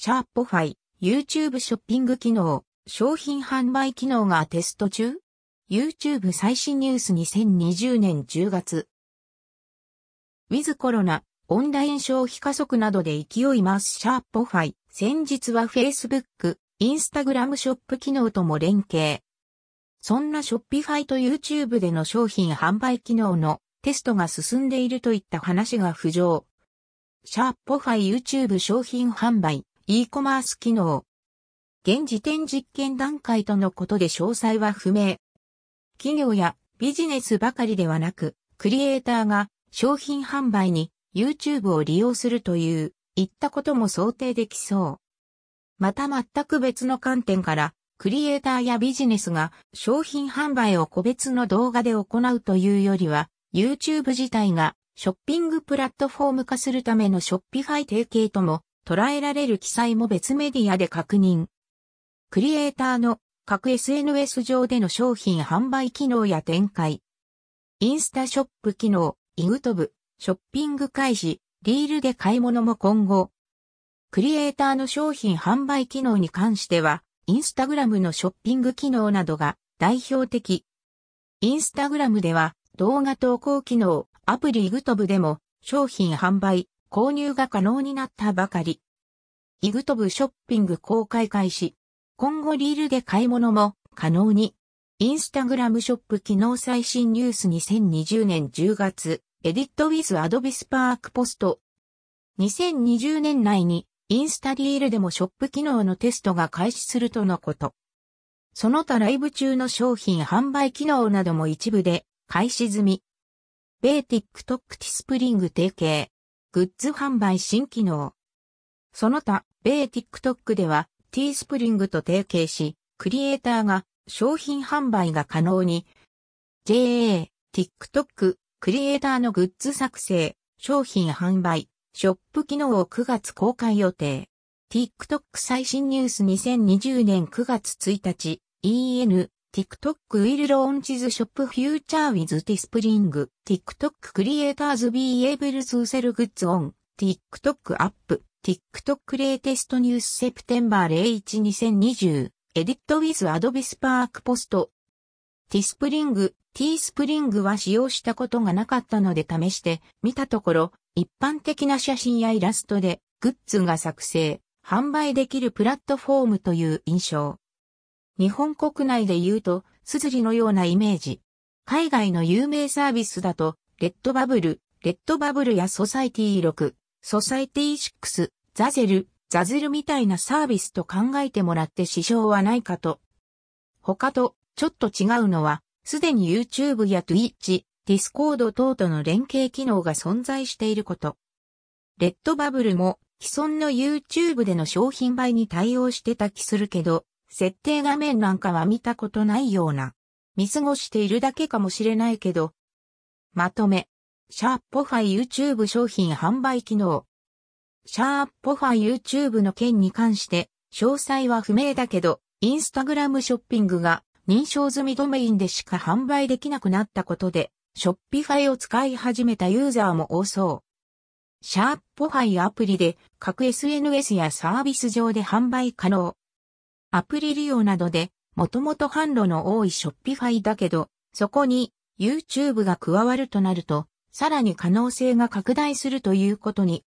Shopify、YouTube ショッピング機能、商品販売機能がテスト中 ?YouTube 最新ニュース2020年10月。ウィズコロナ、オンライン消費加速などで勢い増す Shopify。先日は Facebook、Instagram ショップ機能とも連携。そんな Shopify と YouTube での商品販売機能のテストが進んでいるといった話が浮上。Shopify YouTube 商品販売、e コマース機能。現時点実験段階とのことで詳細は不明。企業やビジネスばかりではなく、クリエイターが商品販売に YouTube を利用するという、いったことも想定できそう。また全く別の観点から、クリエイターやビジネスが商品販売を個別の動画で行うというよりは、YouTube 自体がショッピングプラットフォーム化するためのショッピファイ提携とも捉えられる記載も別メディアで確認。クリエイターの各 SNS 上での商品販売機能や展開。インスタショップ機能、イグトブ、ショッピング開始、リールで買い物も今後。クリエイターの商品販売機能に関しては、インスタグラムのショッピング機能などが代表的。インスタグラムでは動画投稿機能、アプリイグトブでも商品販売、購入が可能になったばかり。イグトブショッピング公開開始。今後リールで買い物も可能に。インスタグラムショップ機能最新ニュース2020年10月、エディットウィズアドビスパークポスト。2020年内にインスタリールでもショップ機能のテストが開始するとのこと。その他ライブ中の商品販売機能なども一部で開始済み。米 TikTok Teespring 提携。グッズ販売新機能。その他、米 TikTok では Teespring と提携し、クリエイターが商品販売が可能に、JA、TikTok、クリエイターのグッズ作成、商品販売、ショップ機能を9月公開予定。TikTok 最新ニュース2020年9月1日、EN、TikTok will launch the shop future with Teespring. TikTok creators be able to sell goods on TikTok app. TikTok latest news September 01 2020. Edit with Adobe Spark Post. Teespring, Teespring は使用したことがなかったので試して見たところ、一般的な写真やイラストでグッズが作成、販売できるプラットフォームという印象。日本国内で言うと、スズリのようなイメージ。海外の有名サービスだと、レッドバブル、レッドバブルやソサイティ6、ソサイティ6、ザゼル、ザゼルみたいなサービスと考えてもらって支障はないかと。他とちょっと違うのは、すでに YouTube や Twitch、Discord 等との連携機能が存在していること。レッドバブルも既存の YouTube での商品売に対応してた気するけど、設定画面なんかは見たことないような。見過ごしているだけかもしれないけど。まとめ。 Shopify YouTube 商品販売機能。シャーポファイ YouTube の件に関して、詳細は不明だけど、 Instagram ショッピングが認証済みドメインでしか販売できなくなったことで、 Shopify を使い始めたユーザーも多そう。 Shopify アプリで各 SNS やサービス上で販売可能。アプリ利用などで、もともと販路の多いショッピファイだけど、そこに YouTube が加わるとなると、さらに可能性が拡大するということに。